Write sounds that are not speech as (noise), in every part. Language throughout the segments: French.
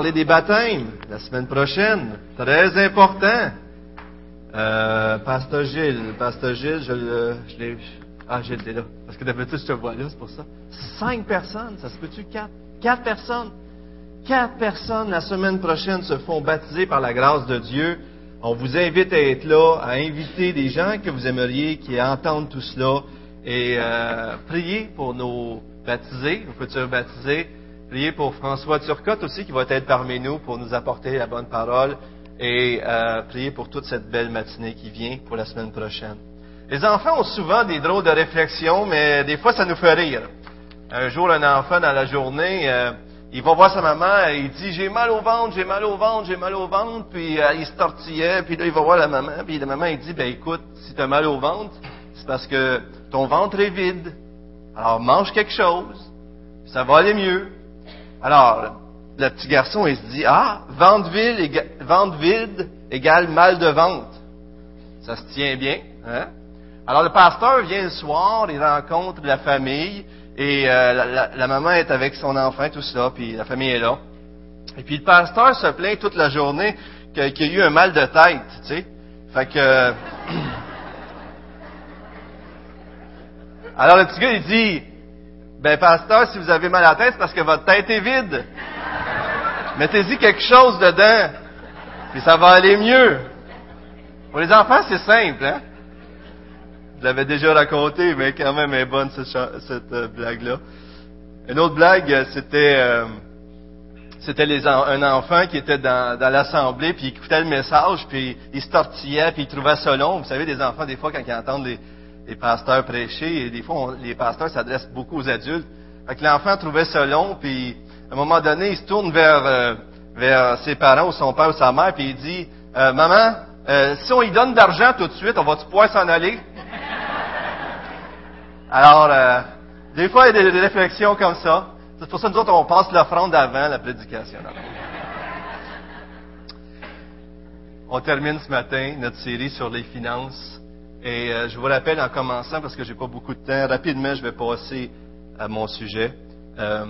parler des baptêmes la semaine prochaine. Très important. Euh, Pasteur Gilles, Pasteur Gilles, je, l'ai... Ah, Gilles, t'es là. Parce que d'habitude, je te vois là, c'est pour ça. Cinq personnes, ça se peut-tu? Quatre? Quatre personnes. Quatre personnes la semaine prochaine se font baptiser par la grâce de Dieu. On vous invite à être là, à inviter des gens que vous aimeriez qui entendent tout cela et euh, prier pour nos baptisés, nos futurs baptisés. Priez pour François Turcotte aussi qui va être parmi nous pour nous apporter la bonne parole et euh, priez pour toute cette belle matinée qui vient pour la semaine prochaine. Les enfants ont souvent des drôles de réflexions, mais des fois ça nous fait rire. Un jour, un enfant dans la journée, euh, il va voir sa maman et il dit j'ai mal au ventre, j'ai mal au ventre, j'ai mal au ventre, puis euh, il se tortillait, puis là il va voir la maman, puis la maman il dit ben écoute, si tu as mal au ventre, c'est parce que ton ventre est vide. Alors mange quelque chose, ça va aller mieux. Alors, le petit garçon, il se dit, ah, ventre vide, ventre vide égale mal de ventre. Ça se tient bien, hein? Alors, le pasteur vient le soir, il rencontre la famille, et euh, la, maman est avec son enfant, tout ça, puis la famille est là. Et puis, le pasteur se plaint toute la journée qu'il y a eu un mal de tête, tu sais. Fait que... (clears throat) Alors, le petit gars, il dit, ben, pasteur, si vous avez mal à la tête, c'est parce que votre tête est vide. Mettez-y quelque chose dedans, puis ça va aller mieux. Pour les enfants, c'est simple, hein? Je l'avais déjà raconté, mais quand même, elle est bonne, cette, euh, blague-là. Une autre blague, euh, c'était... euh, c'était un enfant qui était dans, l'assemblée, puis il écoutait le message, puis il se tortillait, puis il trouvait ça. Vous savez, des enfants, des fois, quand ils entendent les, les pasteurs prêcher, et des fois, on- les pasteurs s'adressent beaucoup aux adultes. Fait que l'enfant trouvait ça long, puis à un moment donné, il se tourne vers, euh, vers ses parents, ou son père ou sa mère, puis il dit, Euh, Maman, euh, si on lui donne d'argent tout de suite, on va-tu pouvoir s'en aller? (laughs) Alors, euh, des fois, il y a des, des réflexions comme ça. C'est pour ça que nous autres, on passe l'offrande avant la prédication. On termine ce matin notre série sur les finances. Et euh, je vous rappelle en commençant, parce que j'ai pas beaucoup de temps, rapidement, je vais passer à mon sujet. Euh,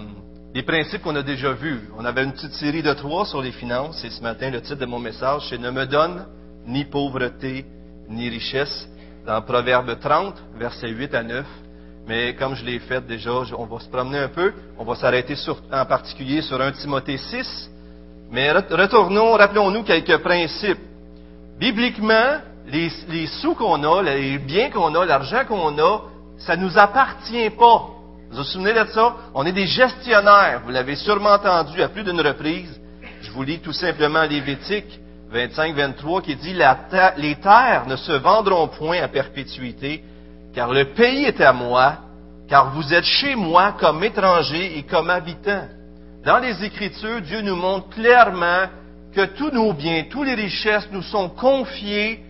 les principes qu'on a déjà vus. On avait une petite série de trois sur les finances, et ce matin, le titre de mon message, c'est Ne me donne ni pauvreté ni richesse, dans Proverbe 30, versets 8 à 9. Mais comme je l'ai fait déjà, on va se promener un peu. On va s'arrêter en particulier sur 1 Timothée 6. Mais re- retournons, rappelons-nous quelques principes. Bibliquement, les, sous qu'on a, les biens qu'on a, l'argent qu'on a, ça nous appartient pas. Vous vous souvenez de ça? On est des gestionnaires. Vous l'avez sûrement entendu à plus d'une reprise. Je vous lis tout simplement Lévitique 25-23 qui dit Les terres ne se vendront point à perpétuité, car le pays est à moi, car vous êtes chez moi comme étrangers et comme habitants. Dans les Écritures, Dieu nous montre clairement que tous nos biens, toutes les richesses nous sont confiés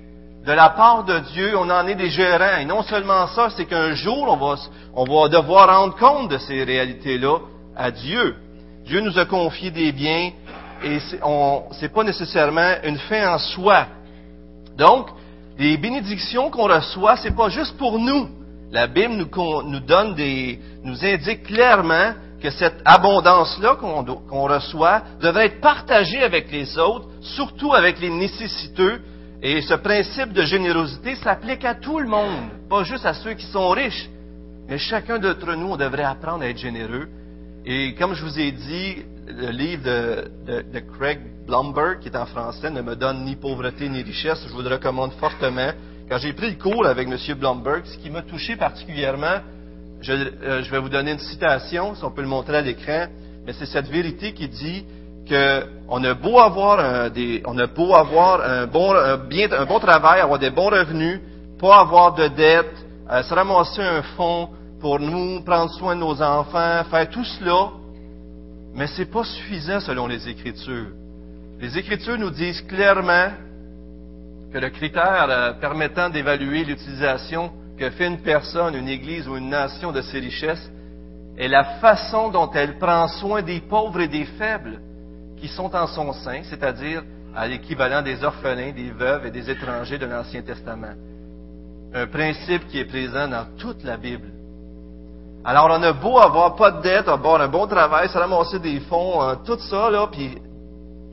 de la part de Dieu. On en est des gérants. Et non seulement ça, c'est qu'un jour, on va, on va devoir rendre compte de ces réalités-là à Dieu. Dieu nous a confié des biens et c'est on- c'est pas nécessairement une fin en soi. Donc, les bénédictions qu'on reçoit, c'est pas juste pour nous. La Bible nous, donne des, nous indique clairement que cette abondance-là qu'on reçoit devrait être partagée avec les autres, surtout avec les nécessiteux. Et ce principe de générosité s'applique à tout le monde, pas juste à ceux qui sont riches. Mais chacun d'entre nous, on devrait apprendre à être généreux. Et comme je vous ai dit, le livre de, Craig Blumberg, qui est en français, ne me donne ni pauvreté ni richesse. Je vous le recommande fortement. Quand j'ai pris le cours avec M. Blumberg, ce qui m'a touché particulièrement, je, euh, je vais vous donner une citation, si on peut le montrer à l'écran, mais c'est cette vérité qui dit que on a beau avoir un, bon, travail, avoir des bons revenus, pas avoir de dettes, euh, se ramasser un fonds pour nous, prendre soin de nos enfants, faire tout cela, mais c'est pas suffisant selon les Écritures. Les Écritures nous disent clairement que le critère euh, permettant d'évaluer l'utilisation que fait une personne, une Église ou une nation de ses richesses est la façon dont elle prend soin des pauvres et des faibles qui sont en son sein, c'est-à-dire à, l'équivalent des orphelins, des veuves et des étrangers de l'Ancien Testament. Un principe qui est présent dans toute la Bible. Alors, on a beau avoir pas de dette, avoir un bon travail, se ramasser des fonds, euh, tout ça, là, puis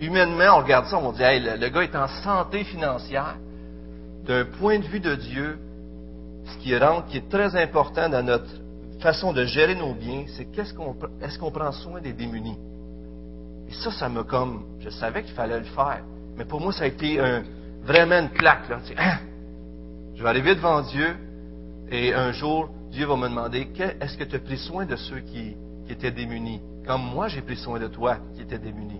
humainement, on regarde ça, on dit, hey, le, gars est en santé financière. D'un point de vue de Dieu, ce qui rentre, qui est très important dans notre façon de gérer nos biens, c'est qu'est-ce qu'on, est-ce qu'on prend soin des démunis? Et ça, ça me comme, je savais qu'il fallait le faire. Mais pour moi, ça a été un, vraiment une claque, là. Hein? Je vais arriver devant Dieu, et un jour, Dieu va me demander, est-ce que tu as pris soin de ceux qui, qui étaient démunis? Comme moi, j'ai pris soin de toi qui étais démuni.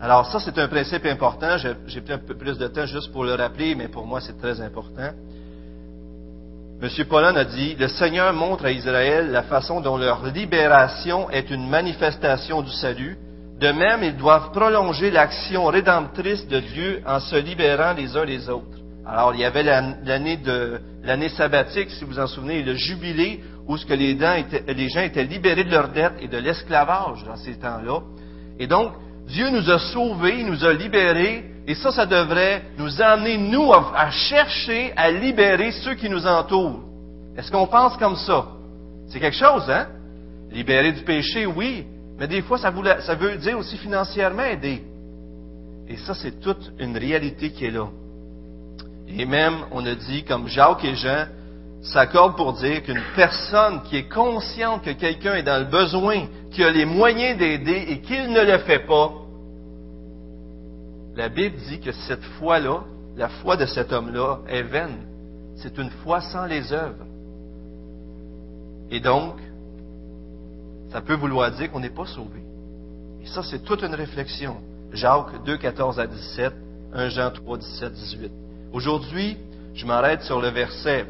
Alors ça, c'est un principe important. J'ai pris un peu plus de temps juste pour le rappeler, mais pour moi, c'est très important. M. Paulin a dit, le Seigneur montre à Israël la façon dont leur libération est une manifestation du salut. De même, ils doivent prolonger l'action rédemptrice de Dieu en se libérant les uns les autres. Alors, il y avait l'année de l'année sabbatique, si vous en souvenez, le jubilé, où ce que les, les gens étaient libérés de leurs dettes et de l'esclavage dans ces temps-là. Et donc, Dieu nous a sauvés, il nous a libérés, et ça, ça devrait nous amener, nous, à, chercher à libérer ceux qui nous entourent. Est-ce qu'on pense comme ça? C'est quelque chose, hein? Libérer du péché, oui, mais des fois, ça, veut dire aussi financièrement aider. Et ça, c'est toute une réalité qui est là. Et même, on a dit, comme Jacques et Jean s'accordent pour dire qu'une personne qui est consciente que quelqu'un est dans le besoin, qui a les moyens d'aider et qu'il ne le fait pas, la Bible dit que cette foi-là, la foi de cet homme-là, est vaine. C'est une foi sans les œuvres. Et donc, ça peut vouloir dire qu'on n'est pas sauvé. Et ça, c'est toute une réflexion. Jacques 2, 14 à 17, 1 Jean 3, 17, 18. Aujourd'hui, je m'arrête sur le verset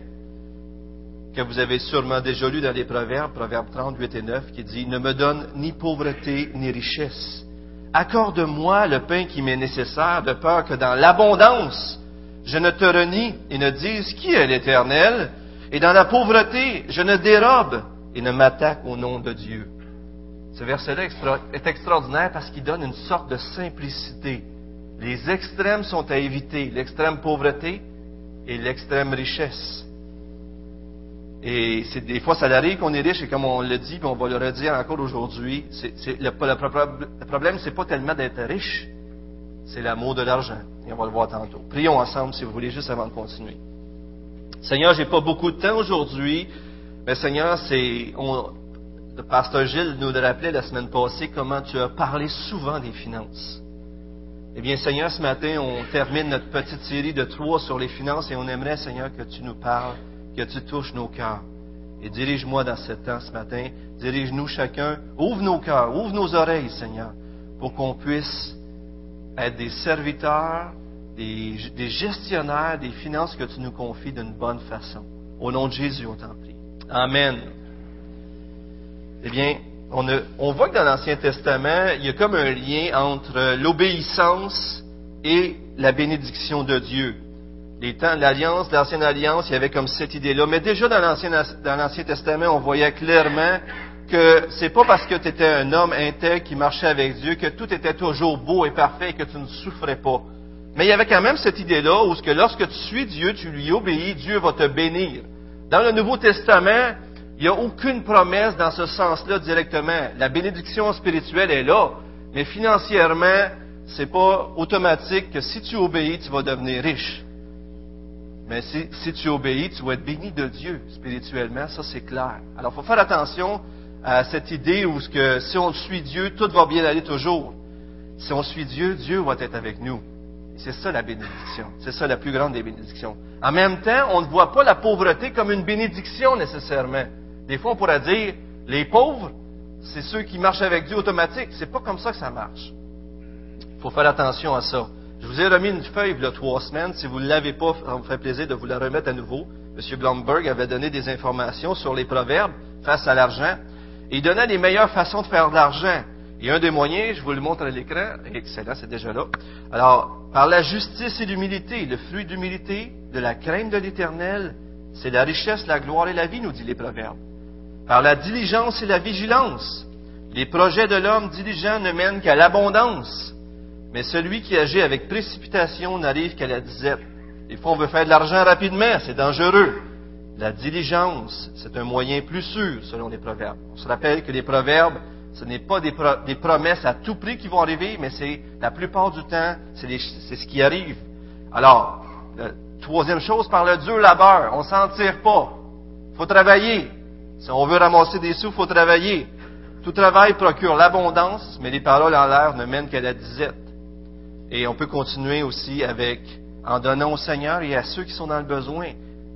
que vous avez sûrement déjà lu dans les Proverbes, Proverbes 30, 8 et 9, qui dit, Ne me donne ni pauvreté ni richesse. Accorde-moi le pain qui m'est nécessaire, de peur que dans l'abondance, je ne te renie et ne dise qui est l'Éternel, et dans la pauvreté, je ne dérobe et ne m'attaque au nom de Dieu. Ce verset-là est extraordinaire parce qu'il donne une sorte de simplicité. Les extrêmes sont à éviter, l'extrême pauvreté et l'extrême richesse. Et c'est, des fois, ça arrive qu'on est riche, et comme on le dit, puis on va le redire encore aujourd'hui, le, problème, c'est pas tellement d'être riche, c'est l'amour de l'argent. Et on va le voir tantôt. Prions ensemble, si vous voulez, juste avant de continuer. Seigneur, j'ai pas beaucoup de temps aujourd'hui, mais Seigneur, c'est, le pasteur Gilles nous l'a rappelé la semaine passée comment tu as parlé souvent des finances. Eh bien, Seigneur, ce matin, on termine notre petite série de trois sur les finances et on aimerait, Seigneur, que tu nous parles que tu touches nos cœurs. Et dirige-moi dans ce temps ce matin. Dirige-nous chacun. Ouvre nos cœurs, ouvre nos oreilles, Seigneur, pour qu'on puisse être des serviteurs, des, gestionnaires des finances que tu nous confies d'une bonne façon. Au nom de Jésus, on t'en prie. Amen. Eh bien, on, voit que dans l'Ancien Testament, il y a comme un lien entre l'obéissance et la bénédiction de Dieu les temps de l'Alliance, l'Ancienne Alliance, il y avait comme cette idée-là. Mais déjà dans l'Ancien, dans l'Ancien Testament, on voyait clairement que c'est pas parce que tu étais un homme intègre qui marchait avec Dieu que tout était toujours beau et parfait et que tu ne souffrais pas. Mais il y avait quand même cette idée-là où que lorsque tu suis Dieu, tu lui obéis, Dieu va te bénir. Dans le Nouveau Testament, il n'y a aucune promesse dans ce sens-là directement. La bénédiction spirituelle est là, mais financièrement, c'est pas automatique que si tu obéis, tu vas devenir riche. Mais si, tu obéis, tu vas être béni de Dieu spirituellement, ça c'est clair. Alors il faut faire attention à cette idée où si on suit Dieu, tout va bien aller toujours. Si on suit Dieu, Dieu va être avec nous. C'est ça la bénédiction. C'est ça la plus grande des bénédictions. En même temps, on ne voit pas la pauvreté comme une bénédiction nécessairement. Des fois, on pourrait dire, les pauvres, c'est ceux qui marchent avec Dieu automatique. C'est pas comme ça que ça marche. Il faut faire attention à ça. Je vous ai remis une feuille a trois semaines. Si vous ne l'avez pas, ça me ferait plaisir de vous la remettre à nouveau. M. Blomberg avait donné des informations sur les proverbes face à l'argent. Il donnait les meilleures façons de faire de l'argent. Et un des moyens, je vous le montre à l'écran, excellent, c'est déjà là. Alors, par la justice et l'humilité, le fruit d'humilité, de la crainte de l'éternel, c'est la richesse, la gloire et la vie, nous dit les proverbes. Par la diligence et la vigilance, les projets de l'homme diligent ne mènent qu'à l'abondance. Mais celui qui agit avec précipitation n'arrive qu'à la disette. Des fois, on veut faire de l'argent rapidement, c'est dangereux. La diligence, c'est un moyen plus sûr, selon les proverbes. On se rappelle que les proverbes, Ce n'est pas des, promesses à tout prix qui vont arriver, mais c'est la plupart du temps, c'est ce qui arrive. Alors, troisième chose, par le dur labeur, on s'en tire pas. faut travailler. Si on veut ramasser des sous, faut travailler. Tout travail procure l'abondance, mais les paroles en l'air ne mènent qu'à la disette. Et on peut continuer aussi avec en donnant au Seigneur et à ceux qui sont dans le besoin.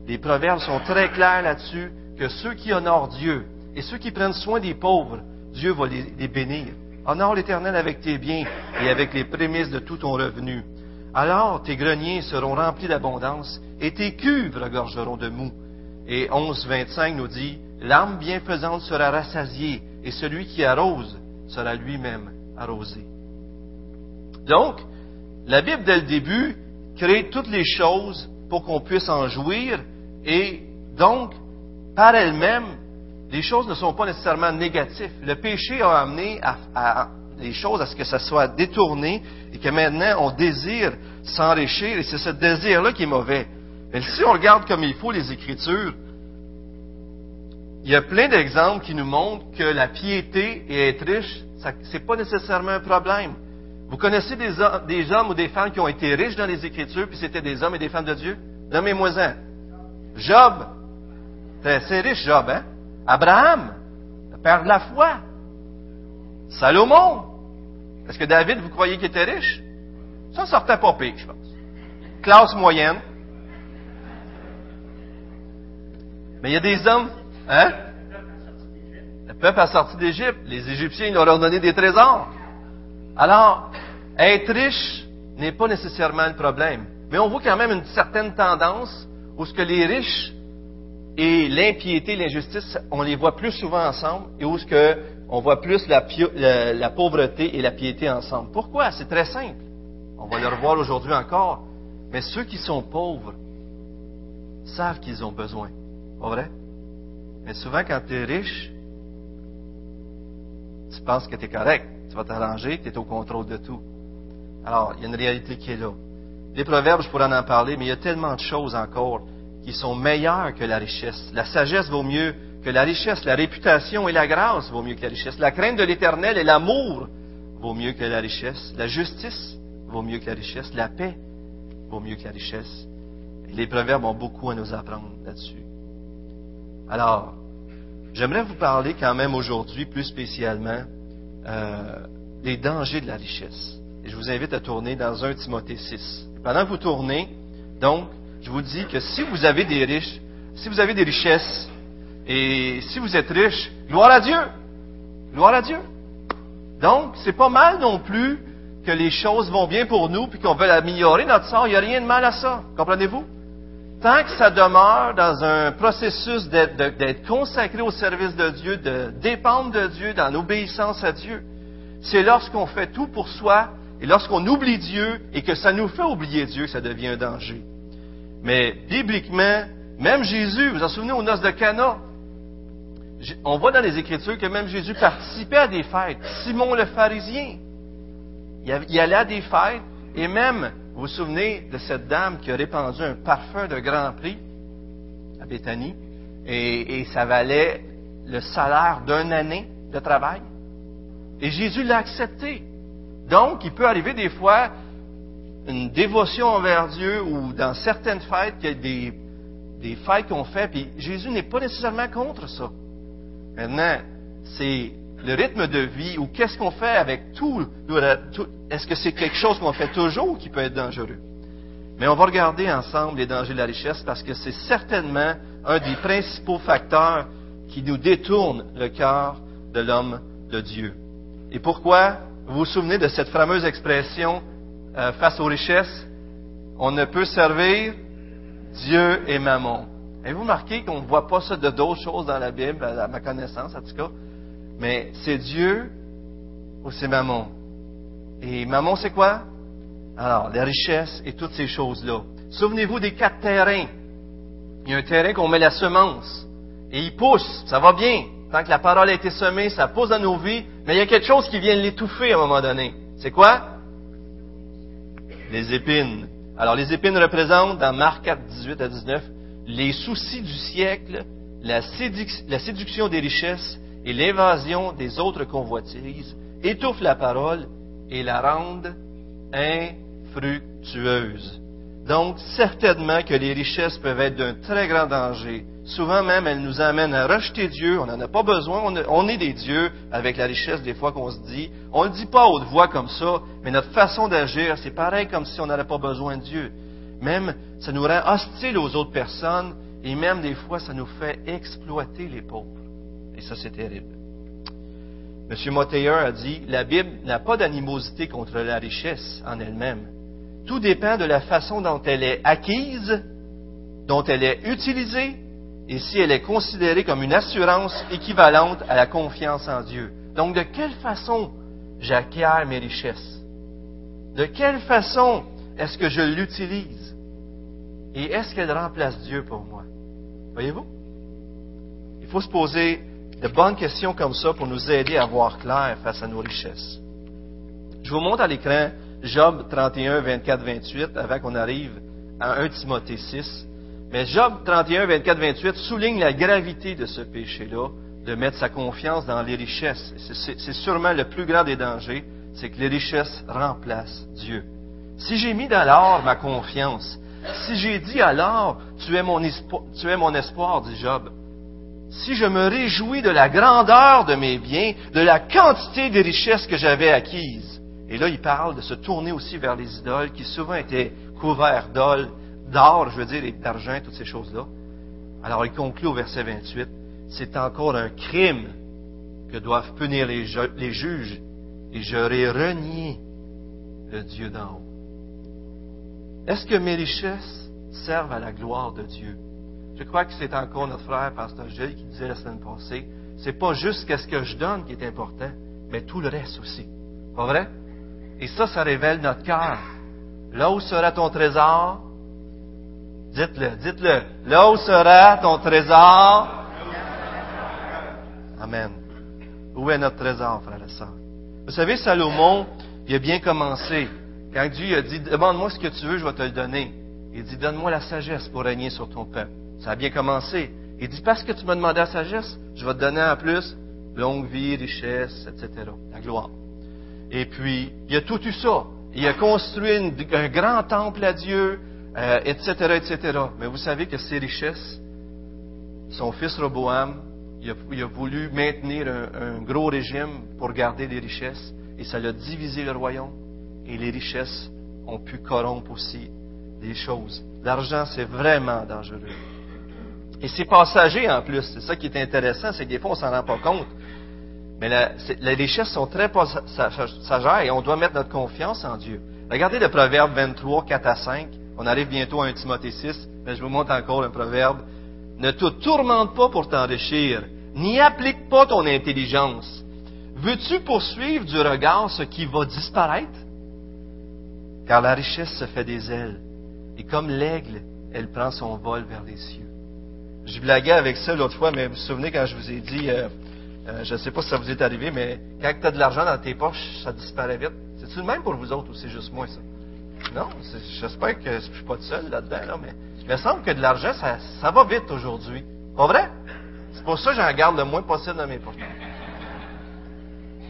Les proverbes sont très clairs là-dessus que ceux qui honorent Dieu et ceux qui prennent soin des pauvres, Dieu va les, bénir. Honore l'Éternel avec tes biens et avec les prémices de tout ton revenu. Alors tes greniers seront remplis d'abondance et tes cuves regorgeront de mou. Et 11, 25 nous dit, l'âme bienfaisante sera rassasiée et celui qui arrose sera lui-même arrosé. Donc, la Bible, dès le début, crée toutes les choses pour qu'on puisse en jouir et donc, par elle-même, les choses ne sont pas nécessairement négatives. Le péché a amené à, les choses à ce que ça soit détourné et que maintenant on désire s'enrichir et c'est ce désir-là qui est mauvais. Mais si on regarde comme il faut les Écritures, il y a plein d'exemples qui nous montrent que la piété et être riche, ce n'est pas nécessairement un problème. Vous connaissez des, hommes ou des femmes qui ont été riches dans les Écritures, puis c'était des hommes et des femmes de Dieu? Nommez-moi-en. Job. C'est riche, Job, hein? Abraham, le père de la foi. Salomon. Est-ce que David, vous croyez qu'il était riche? Ça sortait pas pire, je pense. Classe moyenne. Mais il y a des hommes, hein? Le peuple a sorti d'Égypte. Les Égyptiens, ils leur ont donné des trésors. Alors, être riche n'est pas nécessairement le problème. Mais on voit quand même une certaine tendance où ce que les riches et l'impiété, l'injustice, on les voit plus souvent ensemble et où ce que on voit plus la, pauvreté et la piété ensemble. Pourquoi? C'est très simple. On va le revoir aujourd'hui encore. Mais ceux qui sont pauvres savent qu'ils ont besoin. Pas vrai? Mais souvent, quand tu es riche, tu penses que tu es correct. Tu vas t'arranger, tu es au contrôle de tout. Alors, il y a une réalité qui est là. Les proverbes, je pourrais en parler, mais il y a tellement de choses encore qui sont meilleures que la richesse. La sagesse vaut mieux que la richesse. La réputation et la grâce vaut mieux que la richesse. La crainte de l'éternel et l'amour vaut mieux que la richesse. La justice vaut mieux que la richesse. La paix vaut mieux que la richesse. les proverbes ont beaucoup à nous apprendre là-dessus. Alors, j'aimerais vous parler quand même aujourd'hui plus spécialement euh, des dangers de la richesse. Et je vous invite à tourner dans 1 Timothée 6. Pendant que vous tournez, donc, je vous dis que si vous avez des riches, si vous avez des richesses, et si vous êtes riche, gloire à Dieu. Gloire à Dieu. Donc, c'est pas mal non plus que les choses vont bien pour nous, puis qu'on veut améliorer notre sort. Il n'y a rien de mal à ça. Comprenez-vous? Tant que ça demeure dans un processus d'être consacré au service de Dieu, de dépendre de Dieu, dans l'obéissance à Dieu, c'est lorsqu'on fait tout pour soi et lorsqu'on oublie Dieu et que ça nous fait oublier Dieu que ça devient un danger. Mais bibliquement, même Jésus, vous vous en souvenez aux noces de Cana, on voit dans les Écritures que même Jésus participait à des fêtes. Simon le pharisien, il allait à des fêtes et même, vous vous souvenez de cette dame qui a répandu un parfum de grand prix à Béthanie? Et, ça valait le salaire d'une année de travail? Et Jésus l'a accepté. Donc, il peut arriver des fois une dévotion envers Dieu ou dans certaines fêtes, qu'il y a des, des fêtes qu'on fait, puis Jésus n'est pas nécessairement contre ça. Maintenant, c'est le rythme de vie ou qu'est-ce qu'on fait avec tout. Est-ce que c'est quelque chose qu'on fait toujours qui peut être dangereux? Mais on va regarder ensemble les dangers de la richesse parce que c'est certainement un des principaux facteurs qui nous détourne le cœur de l'homme de Dieu. Et pourquoi? Vous vous souvenez de cette fameuse expression euh, face aux richesses? On ne peut servir Dieu et Mammon. Avez-vous remarqué qu'on ne voit pas ça de d'autres choses dans la Bible, à ma connaissance en tout cas? Mais c'est Dieu ou c'est Mammon? Et Mammon, c'est quoi? Alors, les richesses et toutes ces choses-là. Souvenez-vous des quatre terrains. Il y a un terrain qu'on met la semence. Et il pousse, ça va bien. Tant que la parole a été semée, ça pousse dans nos vies, mais il y a quelque chose qui vient l'étouffer à un moment donné. C'est quoi? Les épines. Alors, les épines représentent, dans Marc 4, 18 à 19, les soucis du siècle, la, séduction des richesses et l'invasion des autres convoitises étouffent la parole et la rendent infructueuse. Donc, certainement que les richesses peuvent être d'un très grand danger. Souvent même, elles nous amènent à rejeter Dieu. On n'en a pas besoin. On est des dieux avec la richesse des fois qu'on se dit. On ne le dit pas haute voix comme ça, mais notre façon d'agir, c'est pareil comme si on n'avait pas besoin de Dieu. Même, ça nous rend hostiles aux autres personnes et même des fois, ça nous fait exploiter les pauvres. Et ça, c'est terrible. M. Moteyer a dit, la Bible n'a pas d'animosité contre la richesse en elle-même tout dépend de la façon dont elle est acquise, dont elle est utilisée, et si elle est considérée comme une assurance équivalente à la confiance en Dieu. Donc, de quelle façon j'acquiers mes richesses? De quelle façon est-ce que je l'utilise? Et est-ce qu'elle remplace Dieu pour moi? Voyez-vous? Il faut se poser de bonnes questions comme ça pour nous aider à voir clair face à nos richesses. Je vous montre à l'écran Job 31, 24, 28, avant qu'on arrive à 1 Timothée 6. Mais Job 31, 24, 28 souligne la gravité de ce péché-là, de mettre sa confiance dans les richesses. C'est sûrement le plus grand des dangers, c'est que les richesses remplacent Dieu. Si j'ai mis dans l'or ma confiance, si j'ai dit à l'or, tu es mon espoir, tu es mon espoir, dit Job, si je me réjouis de la grandeur de mes biens, de la quantité des richesses que j'avais acquises, et là, il parle de se tourner aussi vers les idoles qui souvent étaient couverts d'or, je veux dire, et d'argent, toutes ces choses-là. Alors, il conclut au verset 28, c'est encore un crime que doivent punir les, les juges, et j'aurais renié le Dieu d'en haut. Est-ce que mes richesses servent à la gloire de Dieu? Je crois que c'est encore notre frère, Pasteur Gilles, qui disait la semaine passée, c'est pas juste qu'est-ce que je donne qui est important, mais tout le reste aussi. Pas vrai? Et ça, ça révèle notre cœur. Là où sera ton trésor, dites-le, dites-le. Là où sera ton trésor, Amen. Où est notre trésor, frère et sœur? Vous savez, Salomon, il a bien commencé. Quand Dieu a dit, demande-moi ce que tu veux, je vais te le donner. Il dit, donne-moi la sagesse pour régner sur ton peuple. Ça a bien commencé. Il dit, parce que tu m'as demandé la sagesse, je vais te donner en plus longue vie, richesse, etc. La gloire. Et puis, il a tout eu ça. Il a construit un grand temple à Dieu, etc., euh, etc. Mais vous savez que ses richesses, son fils Roboam, il a, voulu maintenir un, gros régime pour garder les richesses, et ça l'a divisé le royaume, et les richesses ont pu corrompre aussi des choses. L'argent, c'est vraiment dangereux. Et c'est passager en plus. C'est ça qui est intéressant, c'est que des fois, on s'en rend pas compte. Mais les richesses sont très passagères et on doit mettre notre confiance en Dieu. Regardez le proverbe 23, 4 à 5. On arrive bientôt à 1 Timothée 6, mais je vous montre encore un proverbe. Ne te tourmente pas pour t'enrichir, n'y applique pas ton intelligence. Veux-tu poursuivre du regard ce qui va disparaître? Car la richesse se fait des ailes, et comme l'aigle, elle prend son vol vers les cieux. Je blaguais avec ça l'autre fois, mais vous vous souvenez quand je vous ai dit, euh, euh, je ne sais pas si ça vous est arrivé, mais quand tu as de l'argent dans tes poches, ça disparaît vite. C'est-tu le même pour vous autres ou c'est juste moi, ça? Non, j'espère que je ne suis pas tout seul là-dedans, mais il me semble que de l'argent, ça, va vite aujourd'hui. Pas vrai? C'est pour ça que j'en garde le moins possible dans mes poches.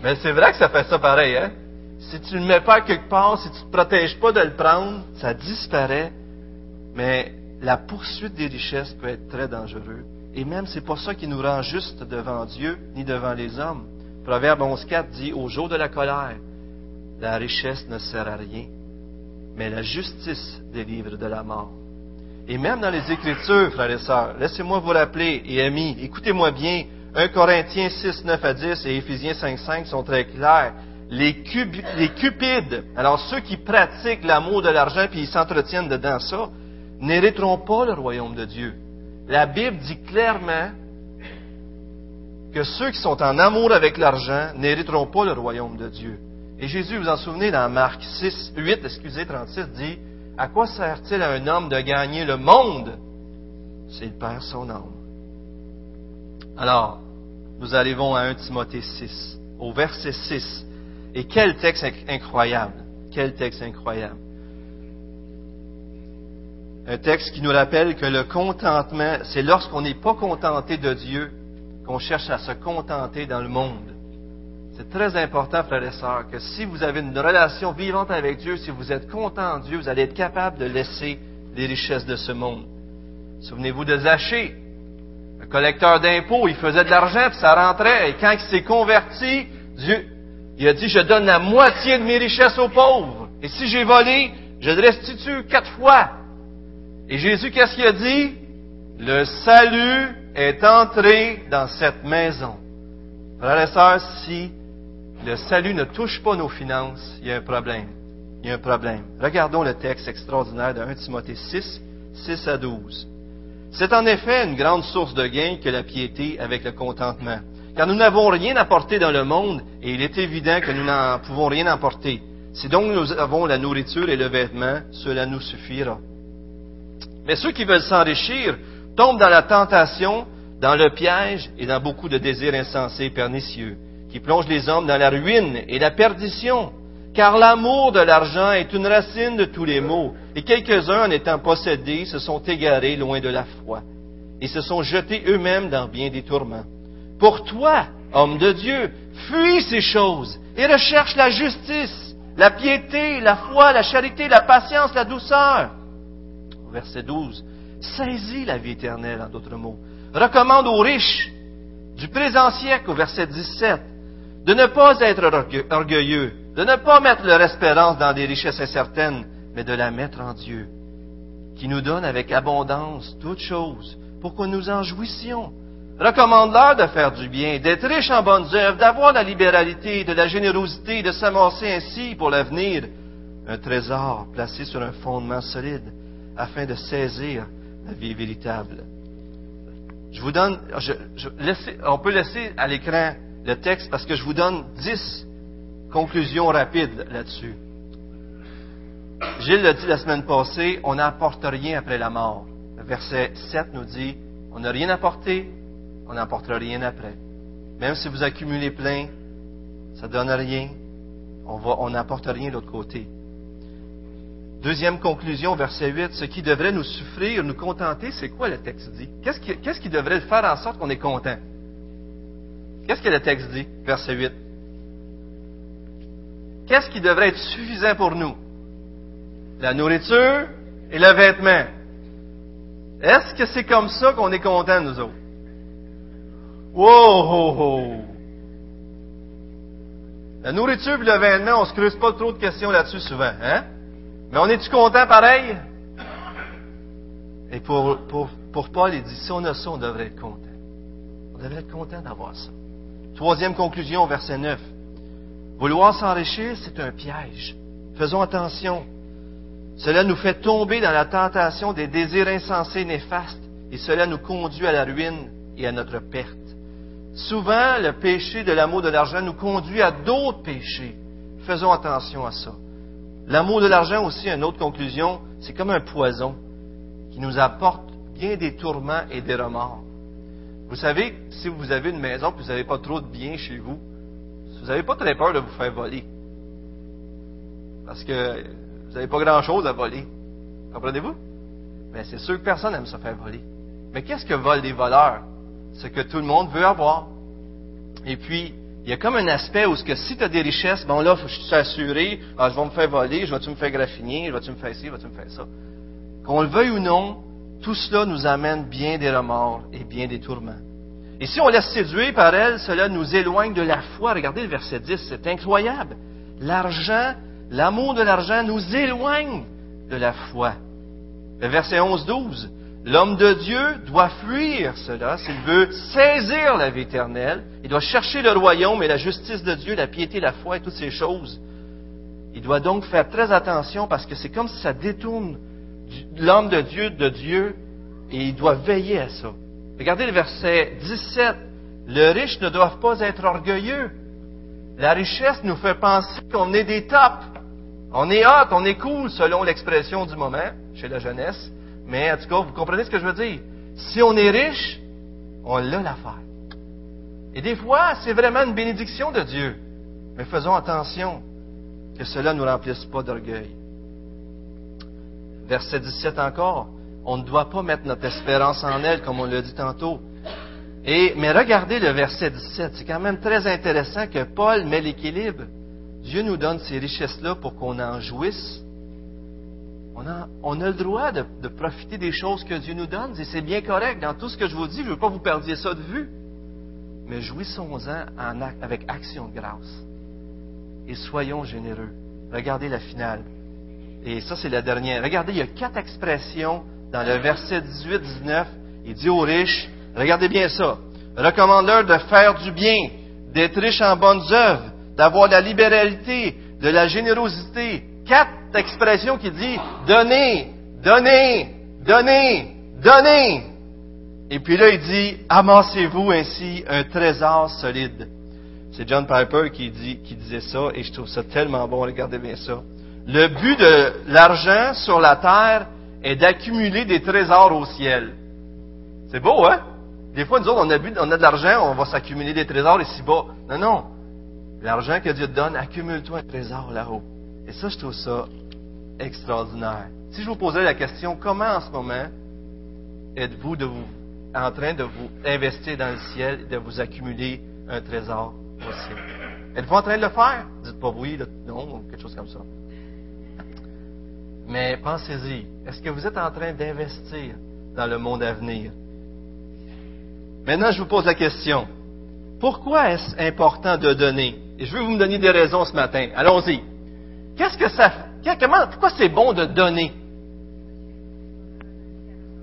Mais c'est vrai que ça fait ça pareil, hein? Si tu ne le mets pas quelque part, si tu ne te protèges pas de le prendre, ça disparaît. Mais la poursuite des richesses peut être très dangereuse. Et même, c'est pas ça qui nous rend juste devant Dieu ni devant les hommes. Proverbe 11.4 dit, au jour de la colère, la richesse ne sert à rien, mais la justice délivre de la mort. Et même dans les Écritures, frères et sœurs, laissez-moi vous rappeler, et amis, écoutez-moi bien, 1 Corinthiens 6, 9 à 10 et Éphésiens 5, 5 sont très clairs. Les, les cupides, alors ceux qui pratiquent l'amour de l'argent puis ils s'entretiennent dedans ça, n'hériteront pas le royaume de Dieu la Bible dit clairement que ceux qui sont en amour avec l'argent n'hériteront pas le royaume de Dieu. Et Jésus, vous en souvenez, dans Marc 6, 8, excusez, 36, dit, à quoi sert-il à un homme de gagner le monde s'il perd son âme? Alors, nous arrivons à 1 Timothée 6, au verset 6. Et quel texte incroyable! Quel texte incroyable! Un texte qui nous rappelle que le contentement, c'est lorsqu'on n'est pas contenté de Dieu qu'on cherche à se contenter dans le monde. C'est très important, frères et sœurs, que si vous avez une relation vivante avec Dieu, si vous êtes content en Dieu, vous allez être capable de laisser les richesses de ce monde. Souvenez-vous de Zachée, le collecteur d'impôts, il faisait de l'argent, puis ça rentrait, et quand il s'est converti, Dieu, il a dit, je donne la moitié de mes richesses aux pauvres. Et si j'ai volé, je le restitue quatre fois. Et Jésus, qu'est-ce qu'il a dit? Le salut est entré dans cette maison. Frères et sœurs, si le salut ne touche pas nos finances, il y a un problème. Il y a un problème. Regardons le texte extraordinaire de 1 Timothée 6, 6 à 12. C'est en effet une grande source de gain que la piété avec le contentement. Car nous n'avons rien apporté dans le monde et il est évident que nous n'en pouvons rien apporter. Si donc nous avons la nourriture et le vêtement, cela nous suffira. Mais ceux qui veulent s'enrichir tombent dans la tentation, dans le piège et dans beaucoup de désirs insensés et pernicieux qui plonge les hommes dans la ruine et la perdition. Car l'amour de l'argent est une racine de tous les maux, et quelques-uns, en étant possédés, se sont égarés loin de la foi, et se sont jetés eux-mêmes dans bien des tourments. Pour toi, homme de Dieu, fuis ces choses, et recherche la justice, la piété, la foi, la charité, la patience, la douceur. Verset 12. Saisis la vie éternelle, en d'autres mots. Recommande aux riches du présent siècle, au verset 17, de ne pas être orgueilleux, de ne pas mettre leur espérance dans des richesses incertaines, mais de la mettre en Dieu, qui nous donne avec abondance toutes choses, pour que nous en jouissions. Recommande-leur de faire du bien, d'être riches en bonnes œuvres, d'avoir la libéralité, de la générosité, de s'amorcer ainsi pour l'avenir un trésor placé sur un fondement solide, afin de saisir la vie véritable. Je vous donne, on peut laisser à l'écran le texte parce que je vous donne dix conclusions rapides là-dessus. Gilles l'a dit la semaine passée, on n'apporte rien après la mort. Le verset 7 nous dit, on n'a rien apporté, on n'apportera rien après. Même si vous accumulez plein, ça ne donne rien, on n'apporte rien de l'autre côté. Deuxième conclusion, verset 8, ce qui devrait nous souffrir, nous contenter, c'est quoi le texte dit? Qu'est-ce qui, devrait faire en sorte qu'on est content? Qu'est-ce que le texte dit, verset 8? Qu'est-ce qui devrait être suffisant pour nous? La nourriture et le vêtement. Est-ce que c'est comme ça qu'on est content, nous autres? Wow! La nourriture et le vêtement, on se creuse pas trop de questions là-dessus souvent, hein? Mais on est-tu content pareil? Et pour, Paul, il dit, si on a ça, on devrait être content. On devrait être content d'avoir ça. Troisième conclusion, verset 9. Vouloir s'enrichir, c'est un piège. Faisons attention. Cela nous fait tomber dans la tentation des désirs insensés néfastes et cela nous conduit à la ruine et à notre perte. Souvent, le péché de l'amour de l'argent nous conduit à d'autres péchés. Faisons attention à ça. L'amour de l'argent aussi, une autre conclusion, c'est comme un poison qui nous apporte bien des tourments et des remords. Vous savez, si vous avez une maison et vous n'avez pas trop de biens chez vous, vous n'avez pas très peur de vous faire voler. Parce que vous n'avez pas grand-chose à voler. Comprenez-vous? Mais c'est sûr que personne n'aime se faire voler. Mais qu'est-ce que volent les voleurs? Ce que tout le monde veut avoir. Et puis, il y a comme un aspect où ce que si tu as des richesses, bon là, je suis assuré, ah, je vais me faire voler, je vais-tu me faire graffiner, je vais-tu me faire ci, je vais-tu me faire ça. Qu'on le veuille ou non, tout cela nous amène bien des remords et bien des tourments. Et si on laisse séduire par elle, cela nous éloigne de la foi. Regardez le verset 10, c'est incroyable. L'argent, l'amour de l'argent nous éloigne de la foi. Le verset 11-12, l'homme de Dieu doit fuir cela s'il veut saisir la vie éternelle. Il doit chercher le royaume et la justice de Dieu, la piété, la foi et toutes ces choses. Il doit donc faire très attention parce que c'est comme si ça détourne l'homme de Dieu de Dieu et il doit veiller à ça. Regardez le verset 17. Le riche ne doit pas être orgueilleux. La richesse nous fait penser qu'on est des tops. On est hot, on est cool selon l'expression du moment chez la jeunesse. Mais en tout cas, vous comprenez ce que je veux dire? Si on est riche, on l'a l'affaire. Et des fois, c'est vraiment une bénédiction de Dieu. Mais faisons attention que cela ne nous remplisse pas d'orgueil. Verset 17 encore. On ne doit pas mettre notre espérance en elle, comme on l'a dit tantôt. Et, mais regardez le verset 17, c'est quand même très intéressant que Paul met l'équilibre. Dieu nous donne ces richesses-là pour qu'on en jouisse. On a, le droit de, profiter des choses que Dieu nous donne, et c'est bien correct. Dans tout ce que je vous dis, je ne veux pas vous perdiez ça de vue. Mais jouissons-en en, avec action de grâce. Et soyons généreux. Regardez la finale. Et ça, c'est la dernière. Regardez, il y a quatre expressions dans le verset 18-19. Il dit aux riches, regardez bien ça, recommande-leur de faire du bien, d'être riches en bonnes œuvres, d'avoir la libéralité, de la générosité. Quatre expressions qui dit donnez, donnez, donnez, donnez. Et puis là, il dit, amassez-vous ainsi un trésor solide. C'est John Piper qui, disait ça, et je trouve ça tellement bon, regardez bien ça. Le but de l'argent sur la terre est d'accumuler des trésors au ciel. C'est beau, hein? Des fois, nous autres, on a, on a de l'argent, on va s'accumuler des trésors ici-bas. Non, non. L'argent que Dieu te donne, accumule-toi un trésor là-haut. Et ça, je trouve ça extraordinaire. Si je vous posais la question, comment en ce moment êtes-vous en train de vous investir dans le ciel et de vous accumuler un trésor au ciel? Êtes-vous en train de le faire? Dites pas oui, non, ou quelque chose comme ça. Mais pensez-y, est-ce que vous êtes en train d'investir dans le monde à venir? Maintenant, je vous pose la question. Pourquoi est-ce important de donner? Et je veux vous me donner des raisons ce matin. Allons-y. Qu'est-ce que ça comment, pourquoi c'est bon de donner?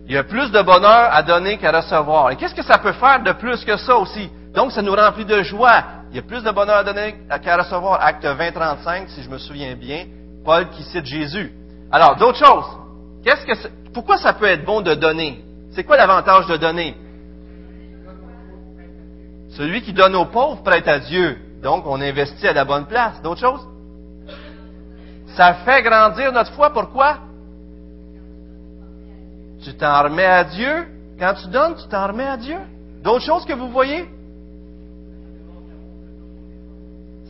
Il y a plus de bonheur à donner qu'à recevoir. Et qu'est-ce que ça peut faire de plus que ça aussi? Donc, ça nous remplit de joie. Il y a plus de bonheur à donner qu'à recevoir. Acte 20-35, si je me souviens bien, Paul qui cite Jésus. Alors, d'autres choses. Qu'est-ce que pourquoi ça peut être bon de donner? C'est quoi l'avantage de donner? Celui qui donne aux pauvres prête à Dieu. Donc, on investit à la bonne place. D'autres choses? Ça fait grandir notre foi. Pourquoi? Tu t'en remets à Dieu? Quand tu donnes, tu t'en remets à Dieu. D'autres choses que vous voyez?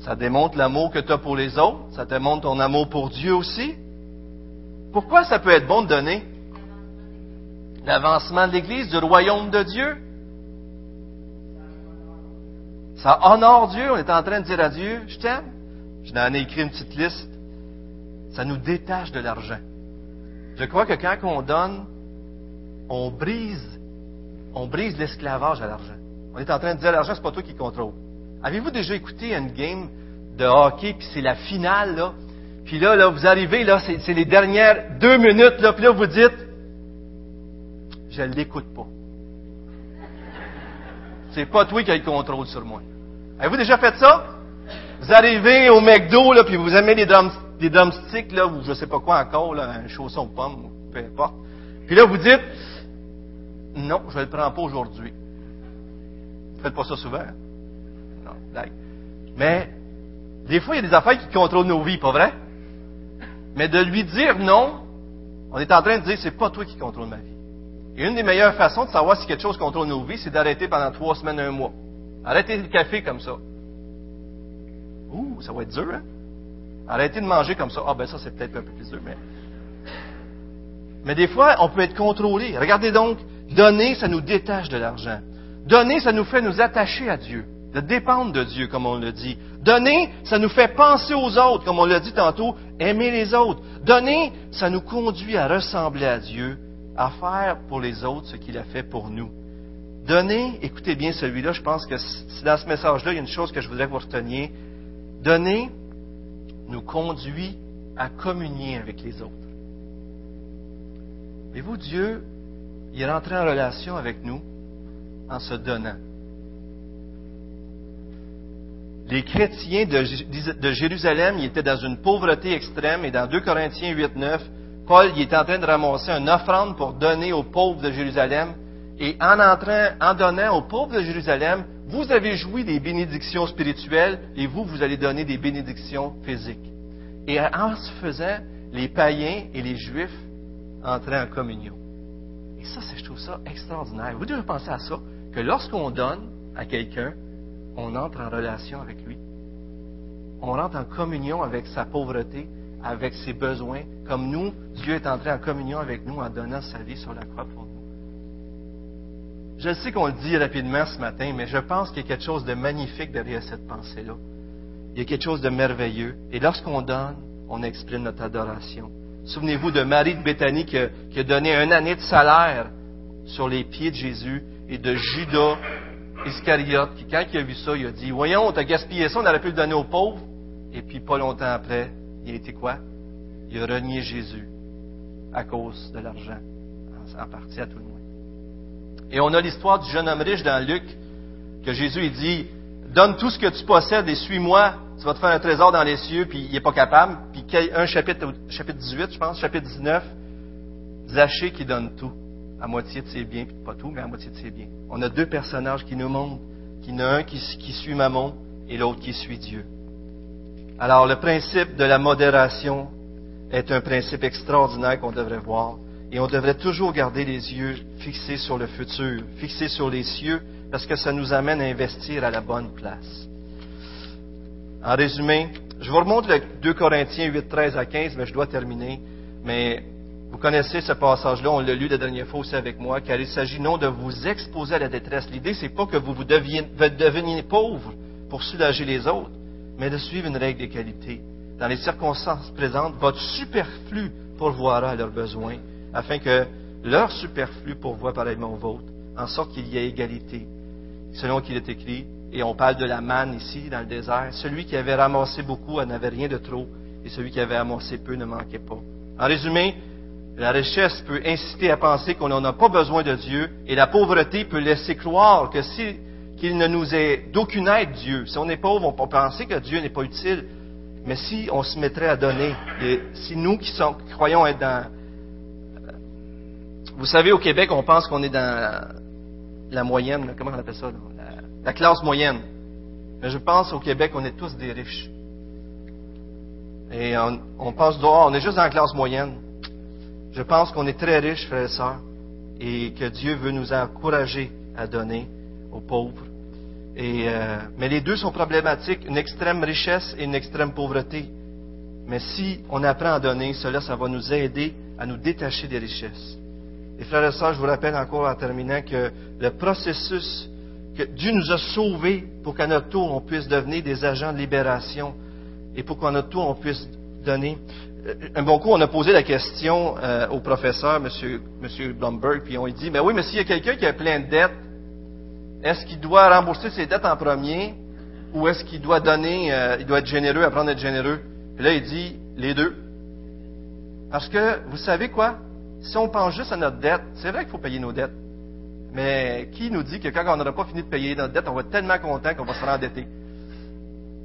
Ça démontre l'amour que tu as pour les autres. Ça démontre ton amour pour Dieu aussi. Pourquoi ça peut être bon de donner? L'avancement de l'Église, du royaume de Dieu. Ça honore Dieu. On est en train de dire à Dieu, je t'aime. Je ai écrit une petite liste. Ça nous détache de l'argent. Je crois que quand on donne, on brise, on brise l'esclavage à l'argent. On est en train de dire l'argent, c'est pas toi qui contrôle. Avez-vous déjà écouté une game de hockey, puis c'est la finale, là? Puis là, là, vous arrivez, là, c'est les dernières deux minutes, là, puis là, vous dites, je ne l'écoute pas. C'est pas toi qui as le contrôle sur moi. Avez-vous déjà fait ça? Vous arrivez au McDo, là, puis vous aimez des, drum, des drumsticks, là, ou je sais pas quoi encore, là, un chausson pomme, peu importe. Puis là, vous dites, non, je ne le prends pas aujourd'hui. Faites pas ça souvent. Non, blague. Mais, des fois, il y a des affaires qui contrôlent nos vies, pas vrai? Mais de lui dire non, on est en train de dire, c'est pas toi qui contrôle ma vie. Et une des meilleures façons de savoir si quelque chose contrôle nos vies, c'est d'arrêter pendant trois semaines, un mois. Arrêtez le café comme ça. Ouh, ça va être dur, hein? Arrêtez de manger comme ça. Ah, ben ça, c'est peut-être un peu plus dur, mais. Mais des fois, on peut être contrôlé. Regardez donc, donner, ça nous détache de l'argent. Donner, ça nous fait nous attacher à Dieu de dépendre de Dieu, comme on le dit. Donner, ça nous fait penser aux autres, comme on l'a dit tantôt, aimer les autres. Donner, ça nous conduit à ressembler à Dieu, à faire pour les autres ce qu'il a fait pour nous. Donner, écoutez bien celui-là, je pense que dans ce message-là, il y a une chose que je voudrais que vous reteniez. Donner nous conduit à communier avec les autres. Et vous, Dieu, il est rentré en relation avec nous en se donnant. les chrétiens de, Jérusalem, ils étaient dans une pauvreté extrême, et dans 2 Corinthiens 8, 9, Paul il était en train de ramasser une offrande pour donner aux pauvres de Jérusalem, et en, entrant, en donnant aux pauvres de Jérusalem, vous avez joui des bénédictions spirituelles, et vous, vous allez donner des bénédictions physiques. Et en ce faisant, les païens et les juifs entraient en communion. Et ça, je trouve ça extraordinaire. Vous devez penser à ça, que lorsqu'on donne à quelqu'un, on entre en relation avec lui. On rentre en communion avec sa pauvreté, avec ses besoins, comme nous, Dieu est entré en communion avec nous en donnant sa vie sur la croix pour nous. Je sais qu'on le dit rapidement ce matin, mais je pense qu'il y a quelque chose de magnifique derrière cette pensée-là. Il y a quelque chose de merveilleux. Et lorsqu'on donne, on exprime notre adoration. Souvenez-vous de Marie de Béthanie qui a, donné un année de salaire sur les pieds de Jésus et de Judas Iscariote qui, quand il a vu ça, il a dit, voyons, on t'a gaspillé ça, on aurait pu le donner aux pauvres. Et puis, pas longtemps après, il a été quoi? Il a renié Jésus à cause de l'argent, en partie à tout le monde. Et on a l'histoire du jeune homme riche dans Luc, que Jésus il dit, donne tout ce que tu possèdes et suis-moi, tu vas te faire un trésor dans les cieux, puis il n'est pas capable. Puis un chapitre, chapitre 18, je pense, chapitre 19, Zachée qui donne tout, à moitié de ses biens, puis pas tout, mais à moitié de ses biens. On a deux personnages qui nous montrent qu'il y en a un qui, qui suit Mammon et l'autre qui suit Dieu. Alors, le principe de la modération est un principe extraordinaire qu'on devrait voir. Et on devrait toujours garder les yeux fixés sur le futur, fixés sur les cieux, parce que ça nous amène à investir à la bonne place. En résumé, je vous remonte le 2 Corinthiens 8, 13 à 15, mais je dois terminer. Mais vous connaissez ce passage-là, on l'a lu la dernière fois aussi avec moi, car il s'agit non de vous exposer à la détresse. L'idée, c'est pas que vous, vous deveniez pauvre pour soulager les autres, mais de suivre une règle d'égalité. Dans les circonstances présentes, votre superflu pourvoira à leurs besoins, afin que leur superflu pourvoie pareillement au vôtre, en sorte qu'il y ait égalité. Selon qu'il est écrit, et on parle de la manne ici, dans le désert, celui qui avait ramassé beaucoup n'avait rien de trop, et celui qui avait amassé peu ne manquait pas. En résumé, la richesse peut inciter à penser qu'on n'en a pas besoin de Dieu, et la pauvreté peut laisser croire que si qu'il ne nous est d'aucune aide Dieu. Si on est pauvre, on peut penser que Dieu n'est pas utile. Mais si on se mettrait à donner, et si nous qui, croyons être dans... Vous savez, au Québec, on pense qu'on est dans la moyenne, comment on appelle ça, la, la, classe moyenne. Mais je pense au Québec, on est tous des riches. Et on, pense dehors, on est juste dans la classe moyenne. Je pense qu'on est très riches, frères et sœurs, et que Dieu veut nous encourager à donner aux pauvres. Euh, mais les deux sont problématiques, une extrême richesse et une extrême pauvreté. Mais si on apprend à donner, cela, ça va nous aider à nous détacher des richesses. Et frères et sœurs, je vous rappelle encore en terminant que le processus que Dieu nous a sauvés pour qu'à notre tour on puisse devenir des agents de libération et pour qu'à notre tour on puisse donner. Euh, un bon coup, on a posé la question euh, au professeur, M. Monsieur, Blumberg, puis on lui dit, mais oui, mais s'il y a quelqu'un qui a plein de dettes, est-ce qu'il doit rembourser ses dettes en premier ou est-ce qu'il doit donner, euh, il doit être généreux, apprendre à être généreux? Puis là, il dit les deux. Parce que, vous savez quoi? Si on pense juste à notre dette, c'est vrai qu'il faut payer nos dettes. Mais qui nous dit que quand on n'aura pas fini de payer notre dette, on va être tellement content qu'on va se rendetter?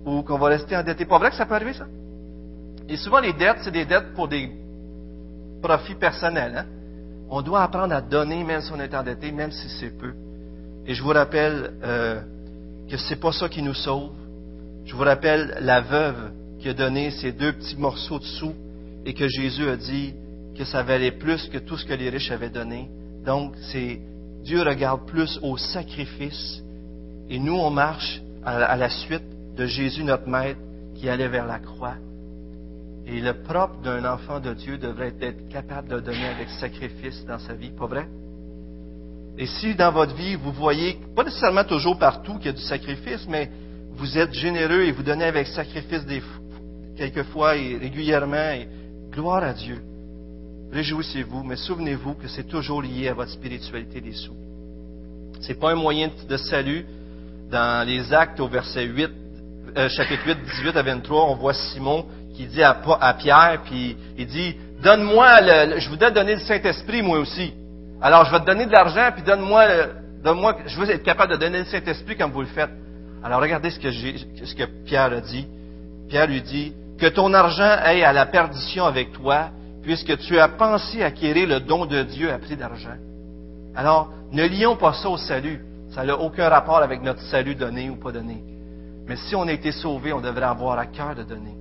Ou qu'on va rester endetté? Pas vrai que ça peut arriver, ça? Et souvent, les dettes, c'est des dettes pour des profits personnels. Hein? On doit apprendre à donner même si on est endetté, même si c'est peu. Et je vous rappelle euh, que ce n'est pas ça qui nous sauve. Je vous rappelle la veuve qui a donné ces deux petits morceaux de sous et que Jésus a dit que ça valait plus que tout ce que les riches avaient donné. Donc, c'est Dieu regarde plus au sacrifice et nous, on marche à la suite de Jésus, notre Maître, qui allait vers la croix. Et le propre d'un enfant de Dieu devrait être capable de donner avec sacrifice dans sa vie, pas vrai? Et si dans votre vie, vous voyez, pas nécessairement toujours partout qu'il y a du sacrifice, mais vous êtes généreux et vous donnez avec sacrifice des, quelquefois et régulièrement, et gloire à Dieu. Réjouissez-vous, mais souvenez-vous que c'est toujours lié à votre spiritualité des sous. C'est pas un moyen de salut. Dans les Actes au verset 8, euh, chapitre 8, 18 à 23, on voit Simon qui dit à, Pierre, puis il dit, donne-moi, le, je voudrais donner le Saint-Esprit moi aussi. Alors, je vais te donner de l'argent, puis donne-moi, donne-moi, je veux être capable de donner le Saint-Esprit comme vous le faites. Alors, regardez ce que, ce que Pierre a dit. Pierre lui dit, que ton argent aille à la perdition avec toi, puisque tu as pensé acquérir le don de Dieu à prix d'argent. Alors, ne lions pas ça au salut. Ça n'a aucun rapport avec notre salut donné ou pas donné. Mais si on a été sauvé, on devrait avoir à cœur de donner.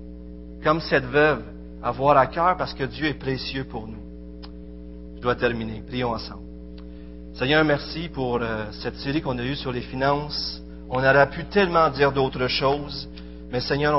Comme cette veuve, avoir à cœur parce que Dieu est précieux pour nous. Je dois terminer. Prions ensemble. Seigneur, merci pour euh, cette série qu'on a eue sur les finances. On aurait pu tellement dire d'autres choses, mais Seigneur,